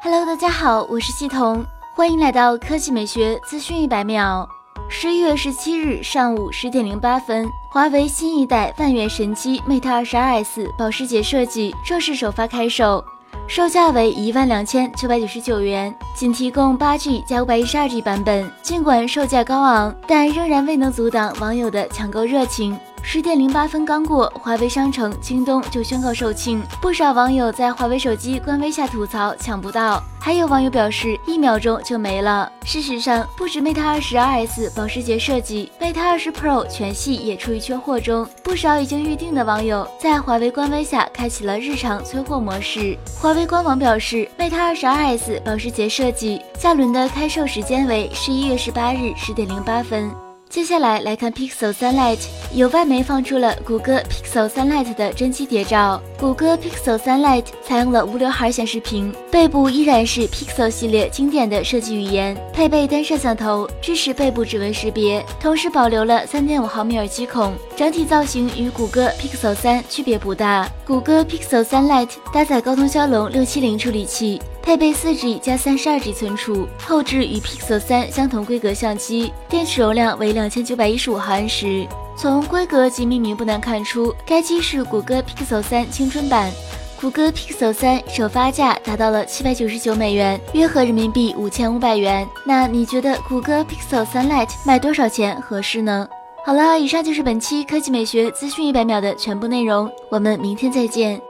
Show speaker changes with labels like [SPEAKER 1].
[SPEAKER 1] Hello，大家好，我是系统，欢迎来到科技美学资讯一百秒。十一月十七日上午十点零八分，华为新一代万元神机 Mate 二十 S 保时捷设计正式首发开售，售价为一万两千九百九十九元，仅提供八 G 加五百一十二 G 版本。尽管售价高昂，但仍然未能阻挡网友的抢购热情。十点零八分刚过，华为商城京东就宣告售罄，不少网友在华为手机官微下吐槽抢不到，还有网友表示一秒钟就没了。事实上，不止 Mate 二十 RS 保时捷设计，Mate 二十 Pro 全系也处于缺货中，不少已经预定的网友在华为官微下开启了日常催货模式。华为官网表示，Mate 二十 RS 保时捷设计下轮的开售时间为十一月十八日十点零八分。接下来来看 Pixel 3 Lite，有外媒放出了谷歌 Pixel 3 Lite 的真机谍照。谷歌 Pixel 3 Lite 采用了无刘海显示屏，背部依然是 Pixel 系列经典的设计语言，配备单摄像头，支持背部指纹识别，同时保留了3.5毫米耳机孔。整体造型与谷歌 Pixel 3区别不大。谷歌 Pixel 3 Lite 搭载高通骁龙670处理器。配备四 G 加三十二 G 存储，后置与 Pixel 三相同规格相机，电池容量为两千九百一十五毫安时。从规格及命名不难看出，该机是谷歌 Pixel 三青春版。谷歌 Pixel 三首发价达到了七百九十九美元，约合人民币五千五百元。那你觉得谷歌 Pixel 三 Lite 卖多少钱合适呢？好了，以上就是本期科技美学资讯一百秒的全部内容，我们明天再见。